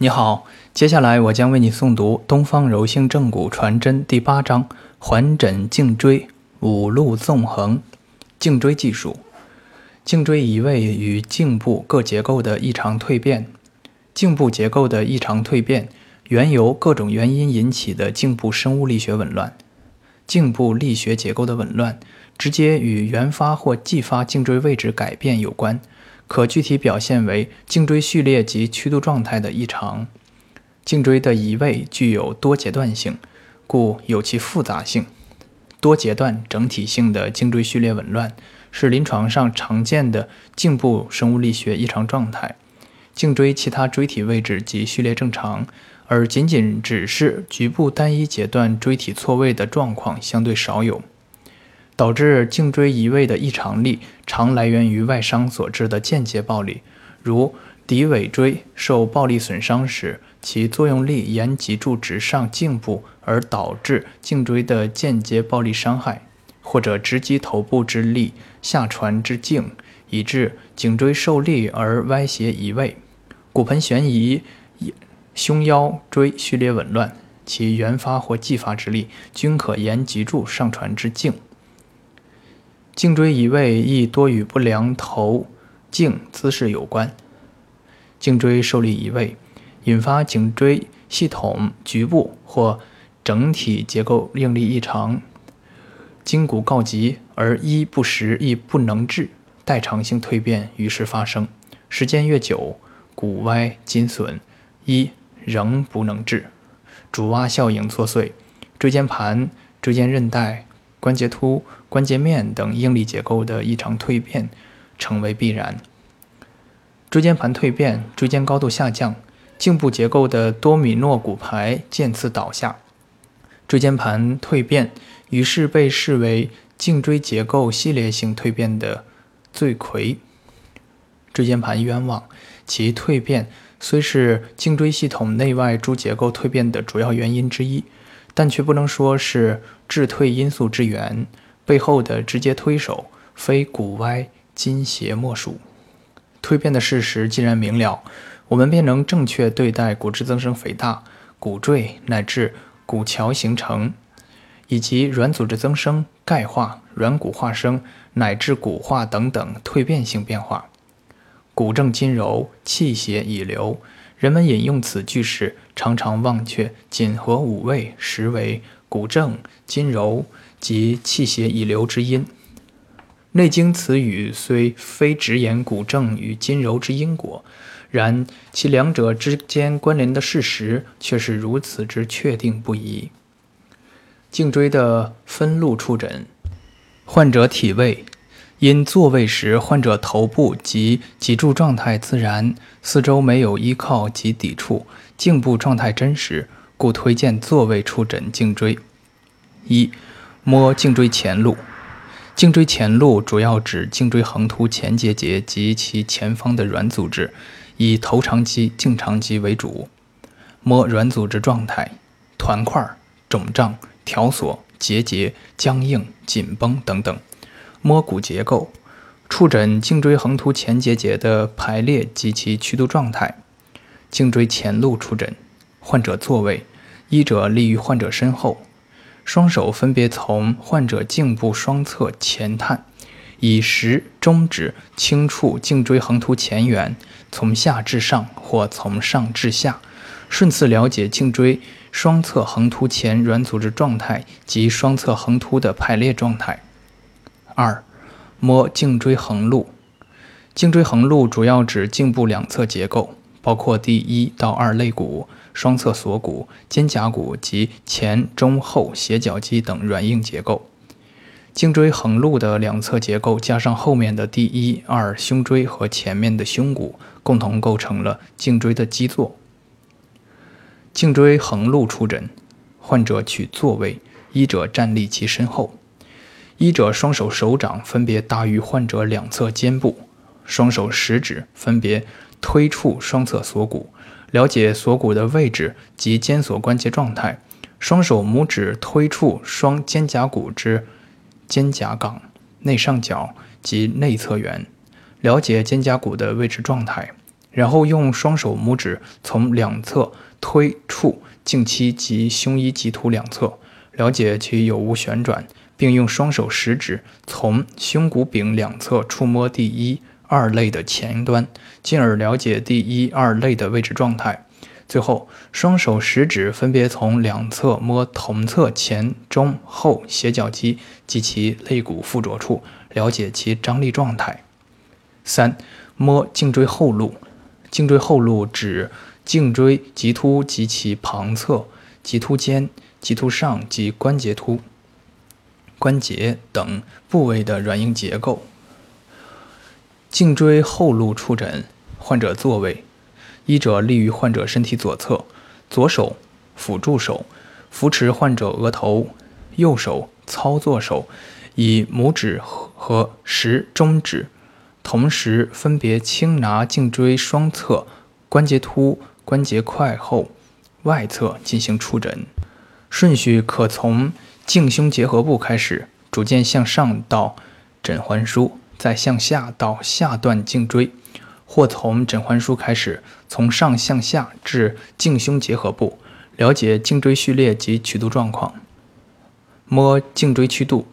你好，接下来我将为你诵读《东方柔性正骨传真》第八章：环枕颈椎，五路纵横。颈椎技术：颈椎移位与颈部各结构的异常蜕变。颈部结构的异常蜕变，原由各种原因引起的颈部生物力学紊乱。颈部力学结构的紊乱，直接与原发或继发颈椎位置改变有关。可具体表现为颈椎序列及曲度状态的异常。颈椎的移位具有多阶段性，故有其复杂性。多阶段整体性的颈椎序列紊乱是临床上常见的颈部生物力学异常状态。颈椎其他椎体位置及序列正常，而仅仅只是局部单一阶段椎体错位的状况相对少有。导致颈椎移位的异常力，常来源于外伤所致的间接暴力，如骶尾椎受暴力损伤时，其作用力沿脊柱直上颈部，而导致颈椎的间接暴力伤害；或者直击头部之力下传至颈，以致颈椎受力而歪斜移位。骨盆悬移、胸腰椎序列紊乱，其原发或继发之力均可沿脊柱上传至颈。颈椎移位亦多与不良头颈姿势有关。颈椎受力移位，引发颈椎系统局部或整体结构应力异常，筋骨告急而一不实亦不能治，代偿性蜕变于是发生。时间越久，骨歪筋损，一仍不能治，主蛙效应作祟，椎间盘、椎间韧带。关节突、关节面等应力结构的异常蜕变成为必然。椎间盘蜕变、椎间高度下降，颈部结构的多米诺骨牌渐次倒下，椎间盘蜕变于是被视为颈椎结构系列性蜕变的罪魁。椎间盘冤枉，其蜕变虽是颈椎系统内外诸结构蜕变的主要原因之一。但却不能说是致退因素之源，背后的直接推手非骨歪筋邪莫属。蜕变的事实既然明了，我们便能正确对待骨质增生肥大、骨赘乃至骨桥形成，以及软组织增生、钙化、软骨化生乃至骨化等等蜕变性变化。骨正筋柔，气血已流。人们引用此句时，常常忘却锦和五味实为骨正筋柔及气血已流之因。《内经》此语虽非直言骨正与筋柔之因果，然其两者之间关联的事实却是如此之确定不疑。颈椎的分路触诊，患者体位。因坐位时，患者头部及脊柱状态自然，四周没有依靠及抵触，颈部状态真实，故推荐坐位触诊颈椎。一、摸颈椎前路。颈椎前路主要指颈椎横突前结节及其前方的软组织，以头长肌、颈长肌为主。摸软组织状态，团块、肿胀、条索、结节、僵硬、紧绷等等。摸骨结构，触诊颈椎横突前结节的排列及其曲度状态。颈椎前路触诊，患者坐位，医者立于患者身后，双手分别从患者颈部双侧前探，以食中指轻触颈椎横突前缘，从下至上或从上至下，顺次了解颈椎双侧横突前软组织状态及双侧横突的排列状态。二，摸颈椎横路。颈椎横路主要指颈部两侧结构，包括第一到二肋骨、双侧锁骨、肩胛骨及前中后斜角肌等软硬结构。颈椎横路的两侧结构加上后面的第一、二胸椎和前面的胸骨，共同构成了颈椎的基座。颈椎横路触诊，患者取坐位，医者站立其身后。医者双手手掌分别搭于患者两侧肩部，双手食指分别推触双侧锁骨，了解锁骨的位置及肩锁关节状态。双手拇指推触双肩胛骨之肩胛冈、内上角及内侧缘，了解肩胛骨的位置状态。然后用双手拇指从两侧推触颈期及胸衣棘突两侧，了解其有无旋转，并用双手食指从胸骨柄两侧触摸第一、二肋的前端，进而了解第一、二肋的位置状态。最后，双手食指分别从两侧摸同侧前、中、后斜角肌及其肋骨附着处，了解其张力状态。三、摸颈椎后路。颈椎后路指颈椎棘突及其旁侧、棘突间、棘突上及关节突、关节等部位的软硬结构。颈椎后路触诊，患者坐位。医者立于患者身体左侧，左手辅助手扶持患者额头，右手操作手以拇指和食中指同时分别轻拿颈椎双侧关节突、关节块后外侧进行触诊，顺序可从颈胸结合部开始，逐渐向上到枕环枢，再向下到下段颈椎。或从枕环枢开始，从上向下至颈胸结合部，了解颈椎序列及曲度状况。摸颈椎曲度，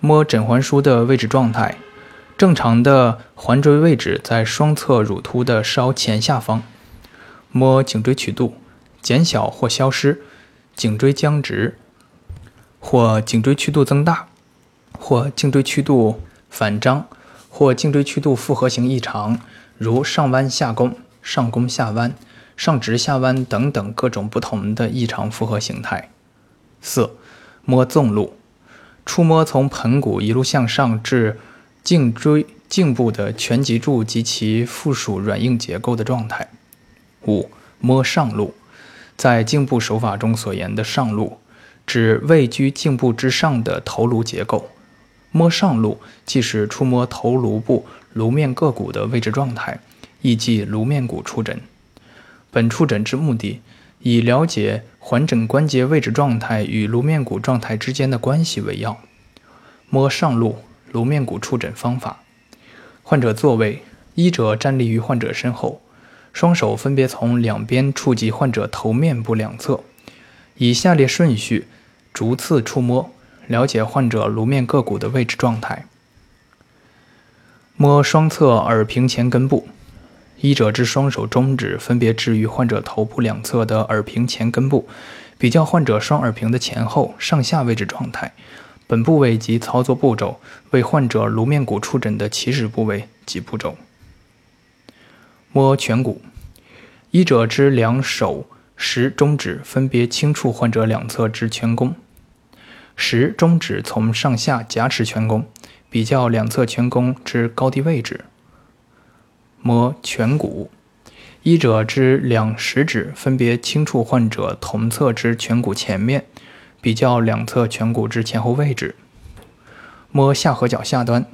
摸枕环枢的位置状态。正常的环椎位置在双侧乳突的稍前下方。摸颈椎曲度，减小或消失，颈椎僵直，或颈椎曲度增大，或颈椎曲度反张，或颈椎曲度复合型异常。如上弯下弓、上弓下弯、上直下弯等等各种不同的异常复合形态。四、摸纵路，触摸从盆骨一路向上至颈椎颈部的全脊柱及其附属软硬结构的状态。五、摸上路，在颈部手法中所言的上路，指位居颈部之上的头颅结构。摸上路，即是触摸头颅部。颅面各骨的位置状态，亦即颅面骨触诊。本触诊之目的，以了解环枕关节位置状态与颅面骨状态之间的关系为要。摸上路颅面骨触诊方法：患者坐位，医者站立于患者身后，双手分别从两边触及患者头面部两侧，以下列顺序逐次触摸，了解患者颅面各骨的位置状态。摸双侧耳屏前根部，医者之双手中指分别置于患者头部两侧的耳屏前根部，比较患者双耳屏的前后、上下位置状态。本部位及操作步骤为患者颅面骨触诊的起始部位及步骤。摸颧骨，医者之两手食中指分别轻触患者两侧之颧弓，食中指从上下夹持颧弓。比较两侧颧弓之高低位置，摸颧骨，医者之两食指分别轻触患者同侧之颧骨前面，比较两侧颧骨之前后位置。摸下颌角下端，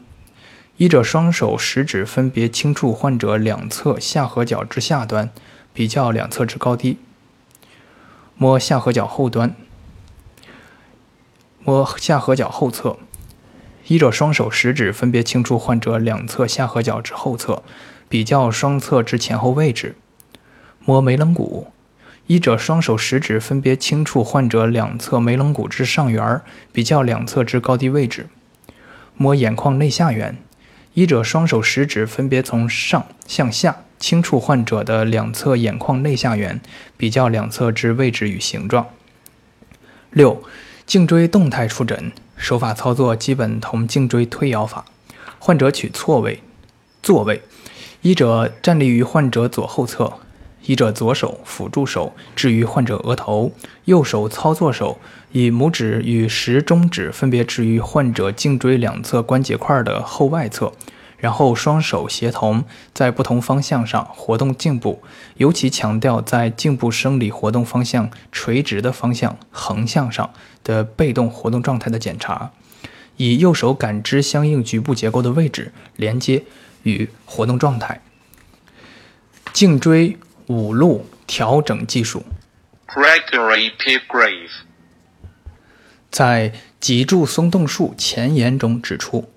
医者双手食指分别轻触患者两侧下颌角之下端，比较两侧之高低。摸下颌角后端，摸下颌角后侧。医者双手食指分别轻触患者两侧下颌角之后侧，比较双侧之前后位置。摸眉棱骨，医者双手食指分别轻触患者两侧眉棱骨之上缘，比较两侧之高低位置。摸眼眶内下缘，医者双手食指分别从上向下轻触患者的两侧眼眶内下缘，比较两侧之位置与形状。六、颈椎动态触诊。手法操作基本同颈椎推摇法。患者取错位，坐位，医者站立于患者左后侧，医者左手辅助手置于患者额头，右手操作手以拇指与食中指分别置于患者颈椎两侧关节块的后外侧。然后双手协同在不同方向上活动颈部，尤其强调在颈部生理活动方向垂直的方向横向上的被动活动状态的检查，以右手感知相应局部结构的位置、连接与活动状态。颈椎五路调整技术。Gregory Pilgrave 在脊柱松动术前言中指出。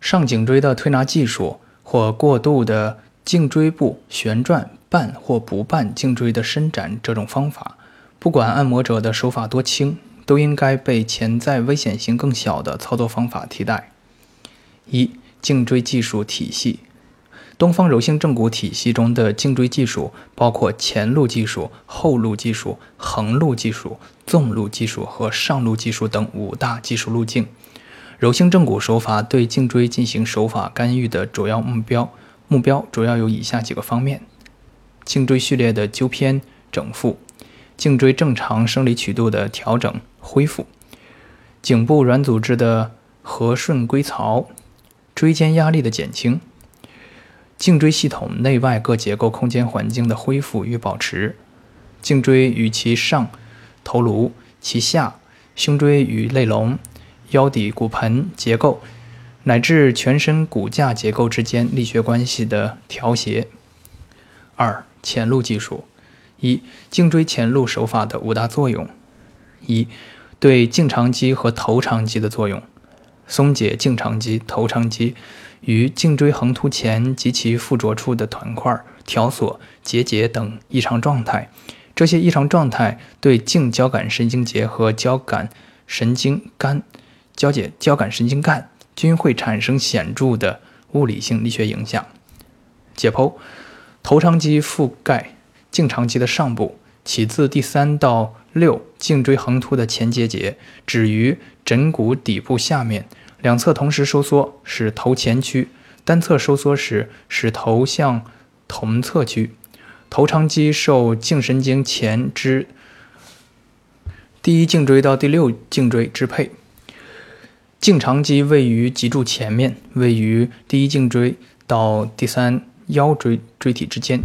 上颈椎的推拿技术或过度的颈椎部旋转、半或不半颈椎的伸展这种方法，不管按摩者的手法多轻，都应该被潜在危险性更小的操作方法替代。一、颈椎技术体系。东方柔性正骨体系中的颈椎技术包括前路技术、后路技术、横路技术、纵路技术和上路技术等五大技术路径。柔性正骨手法对颈椎进行手法干预的主要目标，目标主要有以下几个方面：颈椎序列的纠偏整复，颈椎正常生理曲度的调整恢复，颈部软组织的和顺归槽，椎间压力的减轻。颈椎系统内外各结构空间环境的恢复与保持，颈椎与其上头颅、其下胸椎与肋龙、腰底骨盆结构乃至全身骨架结构之间力学关系的调谐。二、前路技术：一、颈椎前路手法的五大作用：一、对颈长肌和头长肌的作用，松解颈长肌、头长肌。与颈椎横突前及其附着处的团块、条索、结节等异常状态，这些异常状态对颈交感神经节和交感神经干、交解交感神经干均会产生显著的物理性力学影响。解剖：头长肌覆盖颈长肌的上部，起自第三到六颈椎横突的前结节，止于枕骨底部下面。两侧同时收缩，使头前屈；单侧收缩时，使头向同侧屈。头长肌受颈神经前支第一颈椎到第六颈椎支配。颈长肌位于脊柱前面，位于第一颈椎到第三腰椎椎体之间，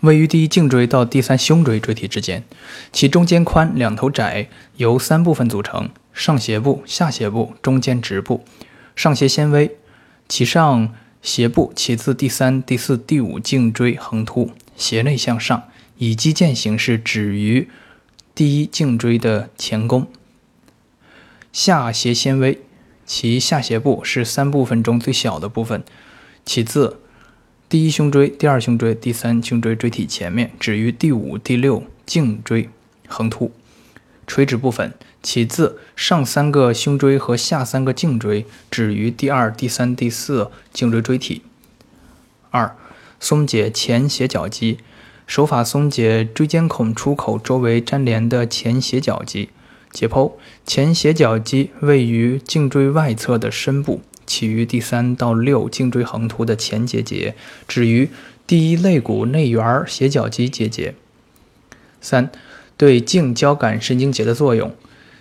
位于第一颈椎到第三胸椎椎体之间。其中间宽，两头窄，由三部分组成。上斜部、下斜部、中间直部，上斜纤维，其上斜部起自第三、第四、第五颈椎横突，斜内向上，以肌腱形式止于第一颈椎的前弓。下斜纤维，其下斜部是三部分中最小的部分，起自第一胸椎、第二胸椎、第三胸椎椎体前面，止于第五、第六颈椎横突。垂直部分。起自上三个胸椎和下三个颈椎，止于第二、第三、第四颈椎椎体。二、松解前斜角肌，手法松解椎间孔出口周围粘连的前斜角肌。解剖：前斜角肌位于颈椎外侧的深部，起于第三到六颈椎横突的前结节，止于第一肋骨内缘斜角肌结节。三、对颈交感神经节的作用。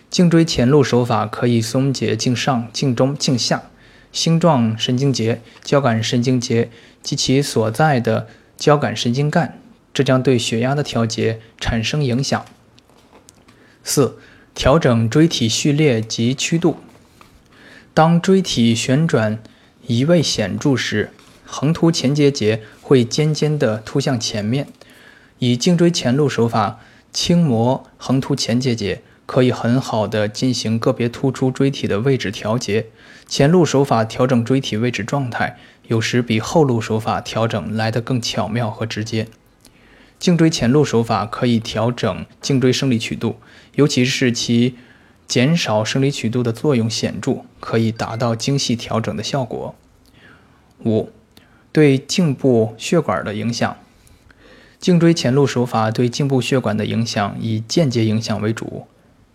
颈椎前路手法可以松解颈上、颈中、颈下星状神经节、交感神经节及其所在的交感神经干，这将对血压的调节产生影响。四、调整椎体序列及曲度。当椎体旋转移位显著时，横突前结节会尖尖地突向前面。以颈椎前路手法轻磨横突前结节。可以很好的进行个别突出椎体的位置调节。前路手法调整椎体位置状态，有时比后路手法调整来得更巧妙和直接。颈椎前路手法可以调整颈椎生理曲度，尤其是其减少生理曲度的作用显著，可以达到精细调整的效果。五、对颈部血管的影响。颈椎前路手法对颈部血管的影响以间接影响为主。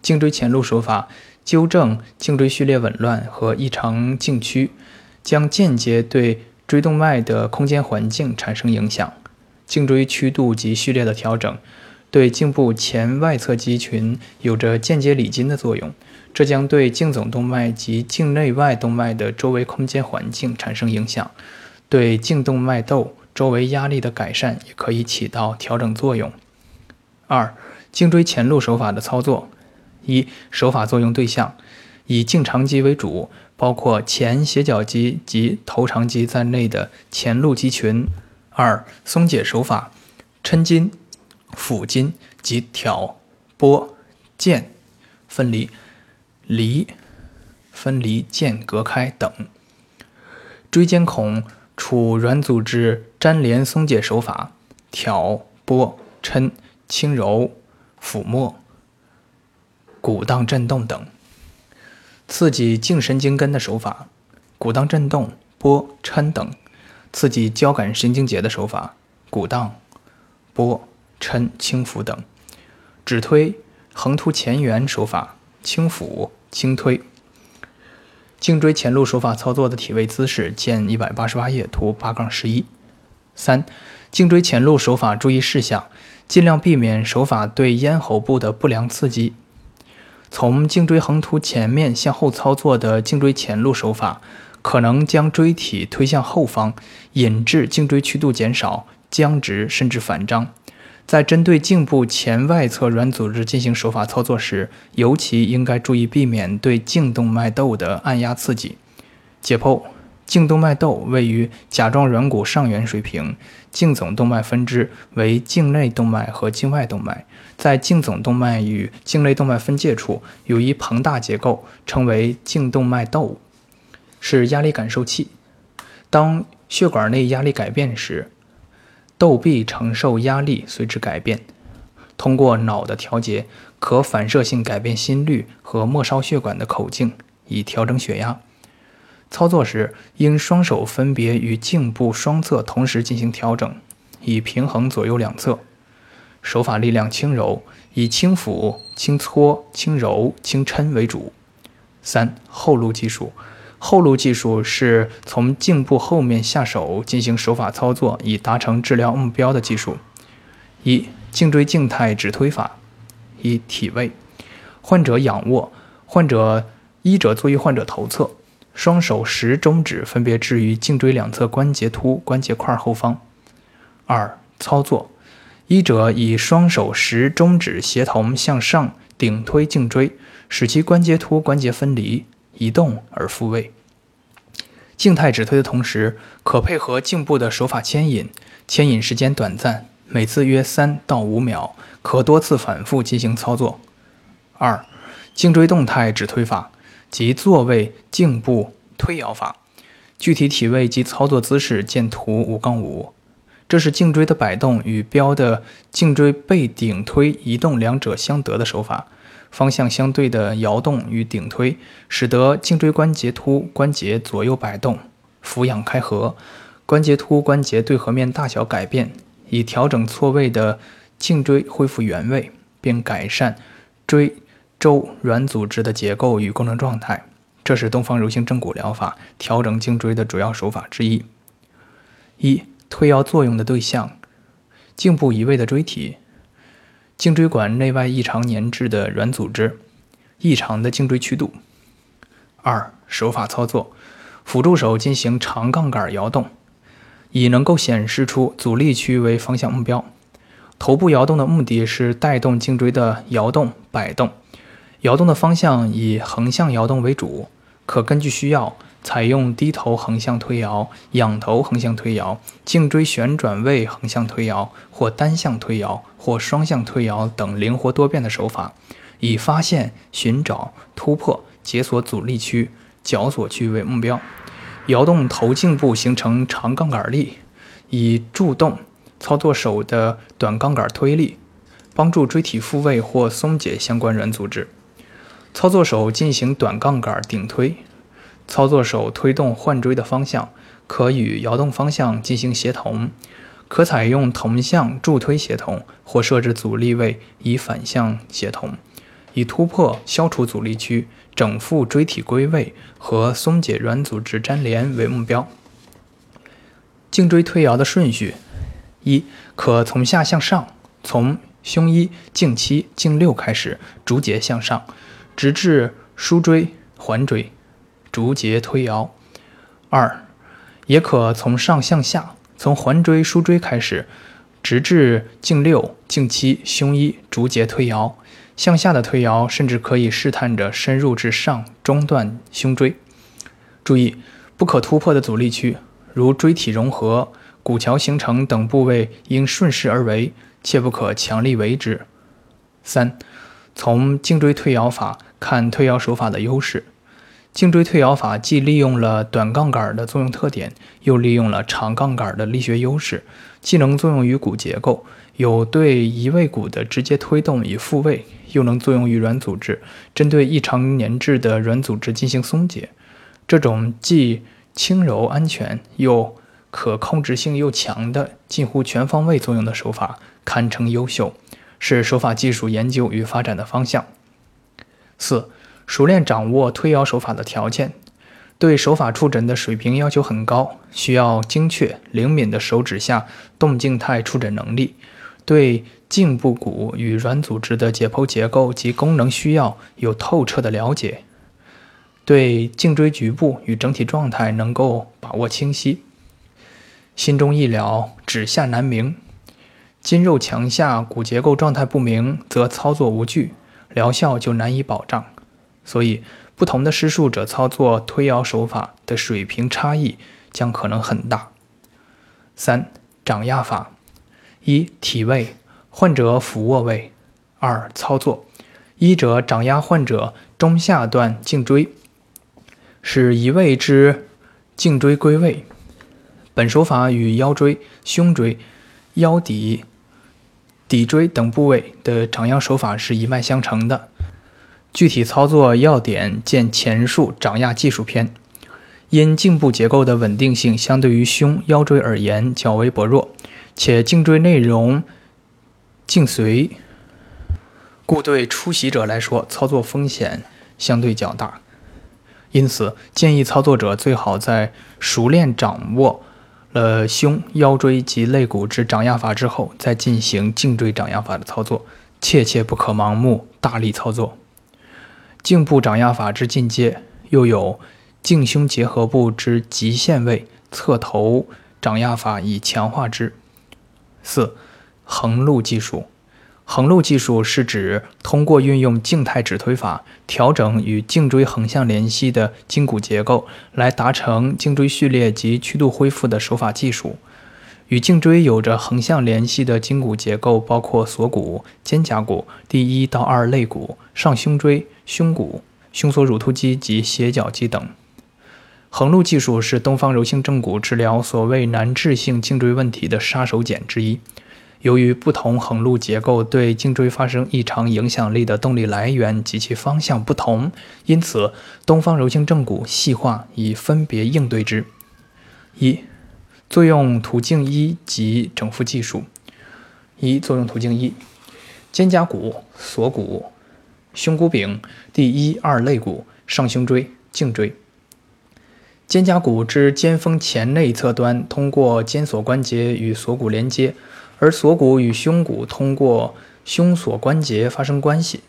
颈椎前路手法纠正颈椎序列紊乱和异常颈区，将间接对椎动脉的空间环境产生影响。颈椎曲度及序列的调整，对颈部前外侧肌群有着间接理筋的作用，这将对颈总动脉及颈内外动脉的周围空间环境产生影响。对颈动脉窦周围压力的改善也可以起到调整作用。二、颈椎前路手法的操作。一手法作用对象以颈长肌为主，包括前斜角肌及头长肌在内的前路肌群。二松解手法，抻筋、抚筋及挑拨剑分离、离分离间隔开等。椎间孔处软组织粘连松解手法，挑拨抻轻柔抚摸，鼓荡震动等；刺激颈神经根的手法，鼓荡震动、拨抻等；刺激交感神经节的手法，鼓荡、拨抻轻抚等；指推横突前缘手法，轻抚轻推。颈椎前路手法操作的体位姿势，见一百八十八页图八杠十一。三、颈椎前路手法注意事项：尽量避免手法对咽喉部的不良刺激。从颈椎横突前面向后操作的颈椎前路手法，可能将椎体推向后方，引致颈椎曲度减少、僵直甚至反张。在针对颈部前外侧软组织进行手法操作时，尤其应该注意避免对颈动脉窦的按压刺激。解剖：颈动脉窦位于甲状软骨上缘水平，颈总动脉分支为颈内动脉和颈外动脉。在颈总动脉与颈内动脉分界处有一膨大结构，称为颈动脉窦，是压力感受器。当血管内压力改变时，窦壁承受压力随之改变。通过脑的调节，可反射性改变心率和末梢血管的口径，以调整血压。操作时，应双手分别与颈部双侧同时进行调整，以平衡左右两侧。手法力量轻柔，以轻抚、轻搓、轻揉、轻抻为主。三、后路技术。后路技术是从颈部后面下手进行手法操作，以达成治疗目标的技术。一、颈椎静态指推法。一、体位：患者仰卧，患者医者坐于患者头侧，双手食中指分别置于颈椎两侧关节突关节块后方。二、操作：医者以双手食中指协同向上顶推颈椎，使其关节突关节分离。移动而复位。静态指推的同时，可配合颈部的手法牵引，牵引时间短暂，每次约三到五秒，可多次反复进行操作。二、颈椎动态指推法及坐位颈部推摇法，具体体位及操作姿势见图五杠五。这是颈椎的摆动与标的颈椎背顶推移动两者相得的手法。方向相对的摇动与顶推，使得颈椎关节突关节左右摆动，俯仰开合，关节突关节对合面大小改变，以调整错位的颈椎恢复原位，并改善椎周软组织的结构与功能状态。这是东方柔性正骨疗法调整颈椎的主要手法之一。一、推摇作用的对象：颈部移位的椎体。颈椎管内外异常粘滞的软组织，异常的颈椎曲度。二、手法操作：辅助手进行长杠杆摇动，以能够显示出阻力区为方向目标。头部摇动的目的是带动颈椎的摇动摆动，摇动的方向以横向摇动为主，可根据需要。采用低头横向推摇、仰头横向推摇、颈椎旋转位横向推摇，或单向推摇，或双向推摇等灵活多变的手法，以发现、寻找、突破、解锁阻力区、绞索区为目标。摇动头颈部形成长杠杆力，以助动操作手的短杠杆推力，帮助椎体复位或松解相关软组织。操作手进行短杠杆顶推。操作手推动换椎的方向，可与摇动方向进行协同，可采用同向助推协同，或设置阻力位以反向协同，以突破、消除阻力区、整复椎体归位和松解软组织粘连为目标。颈椎推摇的顺序：一、可从下向上，从胸一、颈七、颈六开始，逐节向上，直至枢椎、环椎。逐节推摇。二，也可从上向下，从环椎、枢椎开始，直至颈六、颈七、胸一，逐节推摇。向下的推摇甚至可以试探着深入至上中段胸椎。注意，不可突破的阻力区，如椎体融合、骨桥形成等部位，应顺势而为，切不可强力为之。三，从颈椎推摇法看推摇手法的优势。颈椎推摇法既利用了短杠杆的作用特点，又利用了长杠杆的力学优势，既能作用于骨结构，有对移位骨的直接推动与复位，又能作用于软组织，针对异常粘滞的软组织进行松解。这种既轻柔安全又可控制性又强的近乎全方位作用的手法，堪称优秀，是手法技术研究与发展的方向。四。熟练掌握推摇手法的条件，对手法触诊的水平要求很高，需要精确灵敏的手指下动静态触诊能力，对颈部骨与软组织的解剖结构及功能需要有透彻的了解，对颈椎局部与整体状态能够把握清晰。心中一了，指下难明。筋肉强下，骨结构状态不明，则操作无据，疗效就难以保障。所以，不同的施术者操作推摇手法的水平差异将可能很大。三、掌压法：一、体位，患者俯卧位；二、操作：医者掌压患者中下段颈椎，使移位之颈椎归位。本手法与腰椎、胸椎、腰底、骶椎等部位的掌压手法是一脉相承的。具体操作要点见前述掌压技术篇。因颈部结构的稳定性相对于胸腰椎而言较为薄弱，且颈椎内容颈髓，故对初习者来说操作风险相对较大。因此，建议操作者最好在熟练掌握了胸腰椎及肋骨之掌压法之后，再进行颈椎掌压法的操作，切切不可盲目大力操作。颈部掌压法之进阶，又有颈胸结合部之极限位侧头掌压法以强化之。四、横路技术。横路技术是指通过运用静态指推法调整与颈椎横向联系的筋骨结构，来达成颈椎序列及曲度恢复的手法技术。与颈椎有着横向联系的筋骨结构包括锁骨、肩胛骨、第一到二肋骨、上胸椎、胸骨、胸锁乳突肌及斜角肌等。横路技术是东方柔性正骨治疗所谓难治性颈椎问题的杀手锏之一。由于不同横路结构对颈椎发生异常影响力的动力来源及其方向不同，因此东方柔性正骨细化以分别应对之。一作用途径一及整复技术。一、作用途径一：肩胛骨、锁骨、胸骨柄、第一、二肋骨、上胸椎、颈椎。肩胛骨之肩峰前内侧端通过肩锁关节与锁骨连接，而锁骨与胸骨通过胸锁关节发生关系。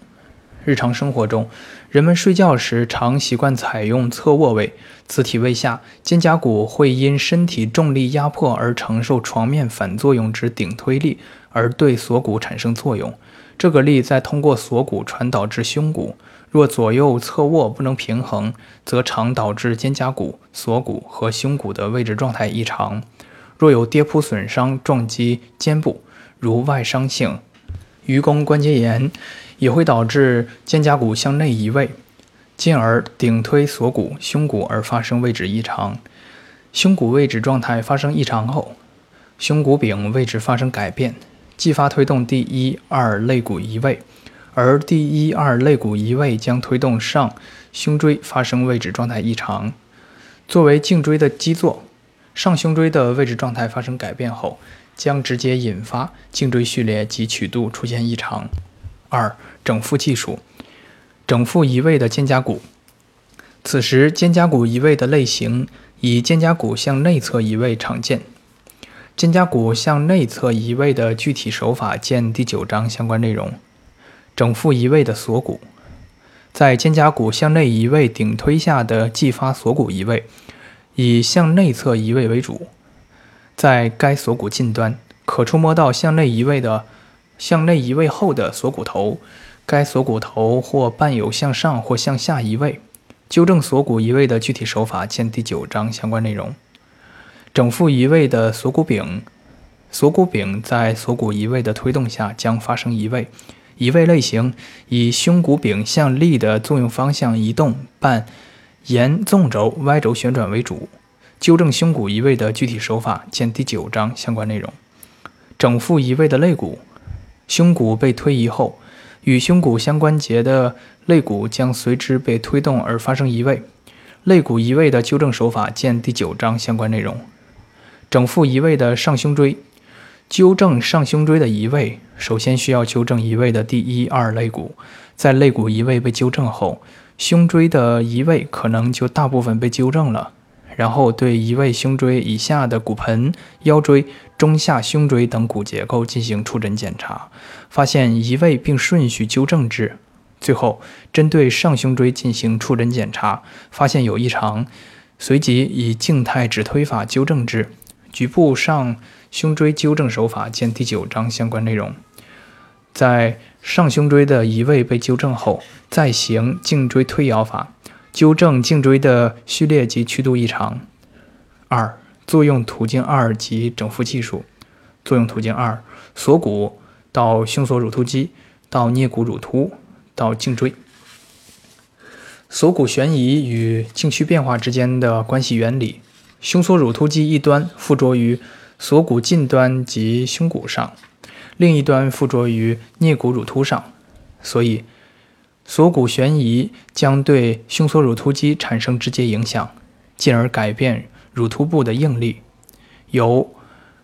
日常生活中，人们睡觉时常习惯采用侧卧位，此体位下，肩胛骨会因身体重力压迫而承受床面反作用之顶推力，而对锁骨产生作用。这个力再通过锁骨传导至胸骨。若左右侧卧不能平衡，则常导致肩胛骨、锁骨和胸骨的位置状态异常。若有跌扑损伤撞击肩部，如外伤性盂肱关节炎。也会导致肩胛骨向内移位，进而顶推锁骨、胸骨而发生位置异常。胸骨位置状态发生异常后，胸骨柄位置发生改变，继发推动第一、二肋骨移位，而第一、二肋骨移位将推动上胸椎发生位置状态异常。作为颈椎的基座，上胸椎的位置状态发生改变后，将直接引发颈椎序列及曲度出现异常。二、整复技术，整复移位的肩胛骨。此时，肩胛骨移位的类型以肩胛骨向内侧移位常见。肩胛骨向内侧移位的具体手法见第九章相关内容。整复移位的锁骨，在肩胛骨向内移位顶推下的继发锁骨移位，以向内侧移位为主。在该锁骨近端，可触摸到向内移位的。向内移位后的锁骨头，该锁骨头或伴有向上或向下移位。纠正锁骨移位的具体手法见第九章相关内容。整复移位的锁骨柄，锁骨柄在锁骨移位的推动下将发生移位。移位类型以胸骨柄向力的作用方向移动，伴沿纵轴、歪轴旋转为主。纠正胸骨移位的具体手法见第九章相关内容。整复移位的肋骨，胸骨被推移后，与胸骨相关节的肋骨将随之被推动而发生移位。肋骨移位的纠正手法见第九章相关内容。整复移位的上胸椎，纠正上胸椎的移位，首先需要纠正移位的第一二肋骨。在肋骨移位被纠正后，胸椎的移位可能就大部分被纠正了。然后对移位胸椎以下的骨盆、腰椎、中下胸椎等骨结构进行触诊检查，发现移位并顺序纠正之。最后针对上胸椎进行触诊检查，发现有异常，随即以静态指推法纠正之。局部上胸椎纠正手法见第九章相关内容。在上胸椎的移位被纠正后，再行颈椎推摇法。纠正颈椎的序列及曲度异常。二、作用途径二及整复技术。作用途径二：锁骨到胸锁乳突肌，到颞骨乳突，到颈椎。锁骨旋移与颈区变化之间的关系原理：胸锁乳突肌一端附着于锁骨近端及胸骨上，另一端附着于颞骨乳突上，所以。锁骨旋移将对胸锁乳突肌产生直接影响，进而改变乳突部的应力，由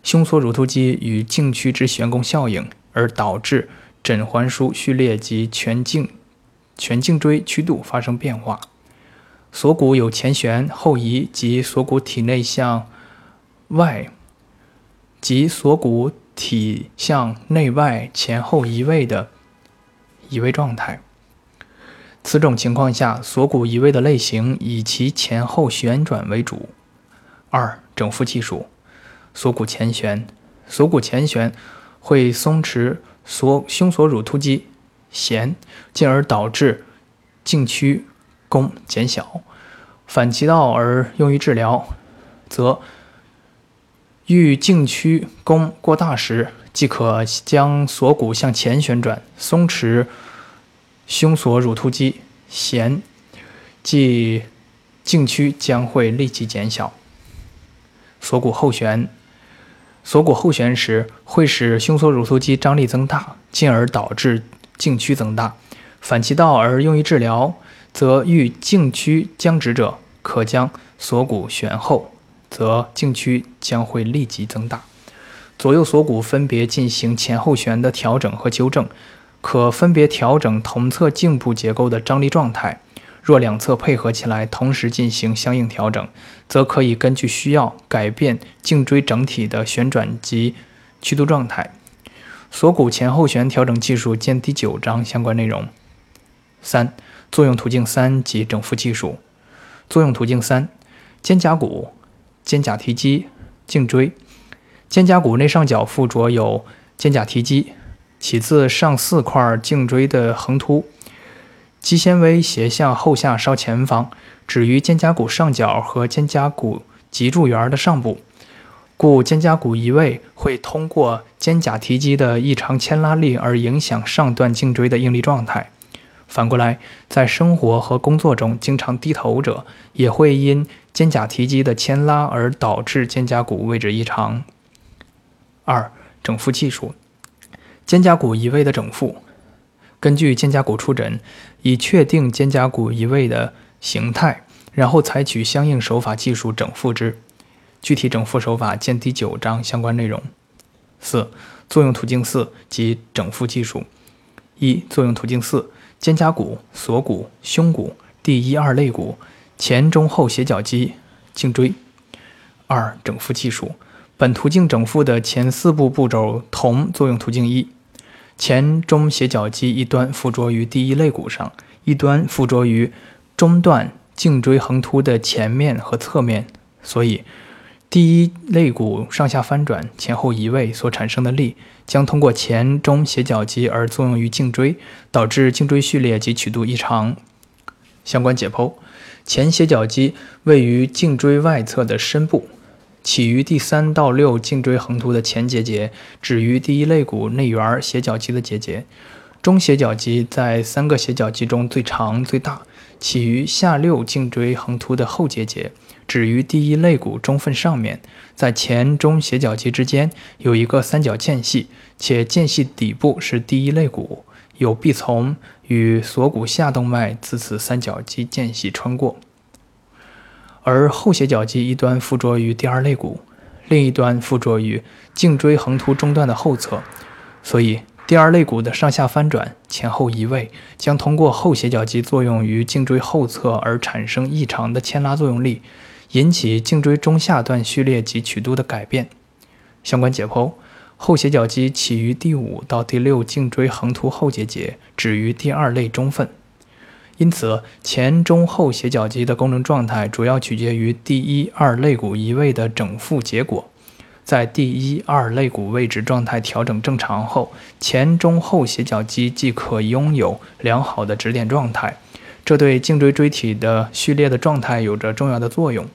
胸锁乳突肌与颈区之旋弓效应，而导致枕环枢序列及全颈全颈椎曲度发生变化。锁骨有前旋后移及锁骨体内向外及锁骨体向内外前后移位的移位状态。此种情况下，锁骨移位的类型以其前后旋转为主。二、整复技术：锁骨前旋，锁骨前旋会松弛锁胸锁乳突肌弦，进而导致颈区弓减小。反其道而用于治疗，则遇颈区弓过大时，即可将锁骨向前旋转，松弛。胸锁乳突肌弦，即颈区将会立即减小。锁骨后旋，锁骨后旋时会使胸锁乳突肌张力增大，进而导致颈区增大。反其道而用于治疗，则遇颈区僵直者，可将锁骨旋后，则颈区将会立即增大。左右锁骨分别进行前后旋的调整和纠正。可分别调整同侧颈部结构的张力状态。若两侧配合起来，同时进行相应调整，则可以根据需要改变颈椎整体的旋转及曲度状态。锁骨前后旋调整技术见第九章相关内容。三、作用途径三及整复技术。作用途径三：肩胛骨、肩胛提肌、颈椎。肩胛骨内上角附着有肩胛提肌。起自，上四块颈椎的横突，肌纤维斜向后下稍前方，止于肩胛骨上角和肩胛骨脊柱缘的上部，故肩胛骨移位会通过肩胛提肌的异常牵拉力而影响上段颈椎的应力状态。反过来，在生活和工作中经常低头者，也会因肩胛提肌的牵拉而导致肩胛骨位置异常。二、整复技术。肩胛骨移位的整复，根据肩胛骨触诊，以确定肩胛骨移位的形态，然后采取相应手法技术整复之。具体整复手法见第九章相关内容。四、作用途径四及整复技术。一、作用途径四：肩胛骨、锁骨、胸骨、第一二肋骨、前中后斜角肌、颈椎。二、整复技术。本途径整复的前四步步骤同作用途径一。前中斜角肌一端附着于第一肋骨上，一端附着于中段颈椎横突的前面和侧面，所以第一肋骨上下翻转、前后移位所产生的力，将通过前中斜角肌而作用于颈椎，导致颈椎序列及曲度异常。相关解剖：前斜角肌位于颈椎外侧的深部。起于第三到六颈椎横突的前结节，止于第一肋骨内缘斜角肌的结节。中斜角肌在三个斜角肌中最长最大，起于下六颈椎横突的后结节，止于第一肋骨中缝上面，在前中斜角肌之间有一个三角间隙，且间隙底部是第一肋骨，有臂丛与锁骨下动脉自此三角肌间隙穿过，而后斜角肌一端附着于第二肋骨，另一端附着于颈椎横突中段的后侧，所以。第二肋骨的上下翻转、前后移位，将通过后斜角肌作用于颈椎后侧而产生异常的牵拉作用力，引起颈椎中下段序列及曲度的改变。相关解剖：后斜角肌起于第五到第六颈椎横突后结节，止于第二肋中分。因此，前中后斜角肌的功能状态主要取决于第一、二肋骨移位的整复结果。在第一、二肋骨位置状态调整正常后，前中后斜角肌即可拥有良好的指点状态，这对颈椎椎体的序列的状态有着重要的作用。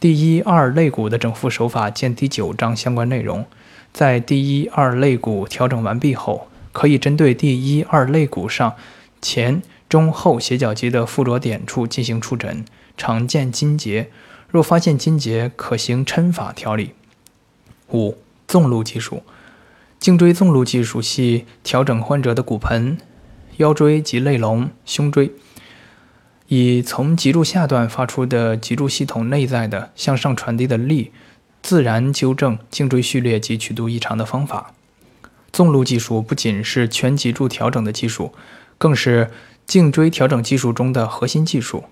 第一、二肋骨的整复手法见第九章相关内容。在第一、二肋骨调整完毕后，可以针对第一、二肋骨上前中后斜角肌的附着点处进行触诊，常见筋结。若发现筋结，可行抻法调理。五纵路技术，颈椎纵路技术系调整患者的骨盆、腰椎及肋龙、胸椎，以从脊柱下段发出的脊柱系统内在的向上传递的力，自然纠正颈椎序列及曲度异常的方法。纵路技术不仅是全脊柱调整的技术，更是颈椎调整技术中的核心技术，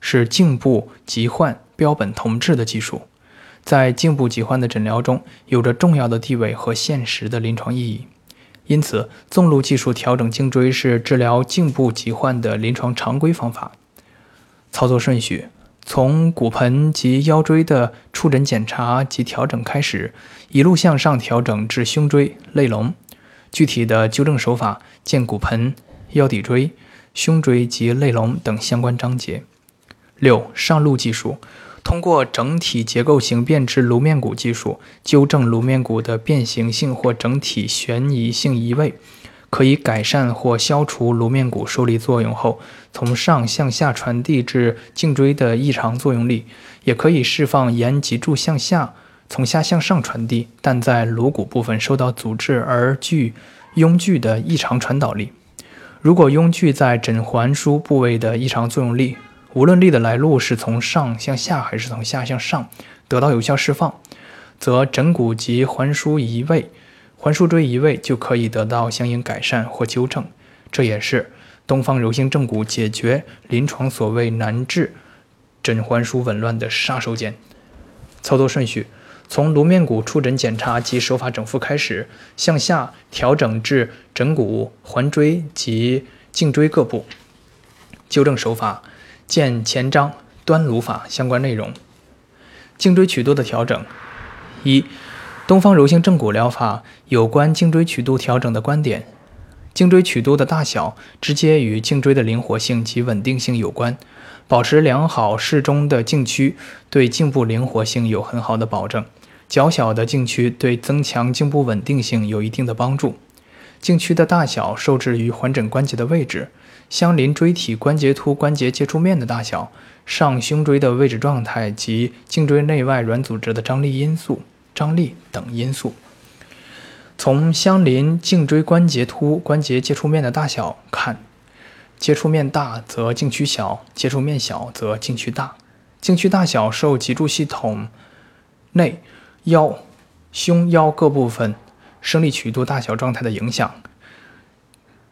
是颈部疾患标本同治的技术。在颈部疾患的诊疗中，有着重要的地位和现实的临床意义。因此，纵路技术调整颈椎是治疗颈部疾患的临床常规方法。操作顺序：从骨盆及腰椎的触诊检查及调整开始，一路向上调整至胸椎、肋龙。具体的纠正手法见骨盆、腰骶椎、胸椎及肋龙等相关章节。六、上路技术。通过整体结构型变质颅面骨技术纠正颅面骨的变形性或整体悬移性移位，可以改善或消除颅面骨受力作用后从上向下传递至颈椎的异常作用力，也可以释放沿脊柱向下从下向上传递但在颅骨部分受到阻滞而具拥具的异常传导力。如果拥具在枕环枢部位的异常作用力，无论力的来路是从上向下还是从下向上，得到有效释放，则枕骨及环枢移位、环枢椎移位就可以得到相应改善或纠正。这也是东方柔性正骨解决临床所谓难治枕环枢紊乱的杀手锏。操作顺序：从颅面骨触诊检查及手法整复开始，向下调整至枕骨、环椎及颈椎各部。纠正手法。见前章端颅法相关内容。颈椎曲度的调整。一、东方柔性正骨疗法有关颈椎曲度调整的观点。颈椎曲度的大小直接与颈椎的灵活性及稳定性有关。保持良好适中的颈区对颈部灵活性有很好的保证。较小的颈区对增强颈部稳定性有一定的帮助。颈区的大小受制于环枕关节的位置。相邻椎体关节突关节接触面的大小、上胸椎的位置状态及颈椎内外软组织的张力因素、张力等因素。从相邻颈椎关节突关节接触面的大小看，接触面大则颈区小，接触面小则颈区大。颈区大小受脊柱系统内腰、胸腰各部分生理曲度大小状态的影响。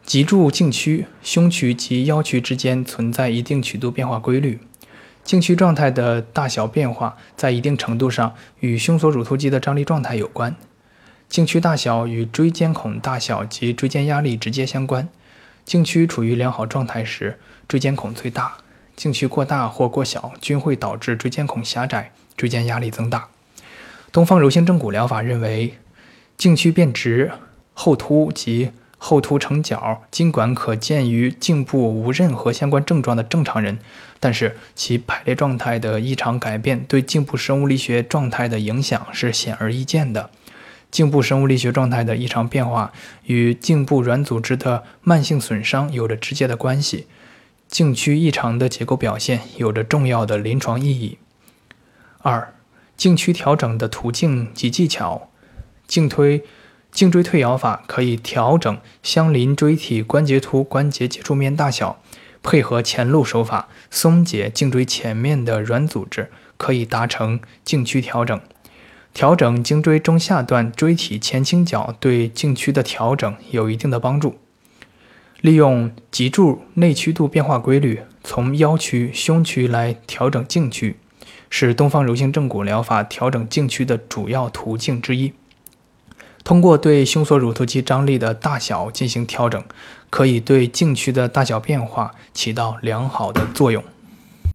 脊柱颈区、胸区及腰区之间存在一定曲度变化规律，颈区状态的大小变化在一定程度上与胸锁乳突肌的张力状态有关。颈区大小与椎间孔大小及椎间压力直接相关。颈区处于良好状态时，椎间孔最大；颈区过大或过小均会导致椎间孔狭窄，椎间压力增大。东方柔性正骨疗法认为，颈区变直、后凸及后凸成角，尽管可见于颈部无任何相关症状的正常人，但是其排列状态的异常改变对颈部生物力学状态的影响是显而易见的。颈部生物力学状态的异常变化与颈部软组织的慢性损伤有着直接的关系。颈区异常的结构表现有着重要的临床意义。二、颈区调整的途径及技巧。颈推、颈椎退摇法可以调整相邻椎体关节突关节接触面大小，配合前路手法松解颈椎前面的软组织，可以达成颈区调整。调整颈椎中下段椎体前倾角对颈区的调整有一定的帮助。利用脊柱内曲度变化规律，从腰区、胸区来调整颈区，是东方柔性正骨疗法调整颈区的主要途径之一。通过对胸锁乳突肌张力的大小进行调整，可以对颈区的大小变化起到良好的作用。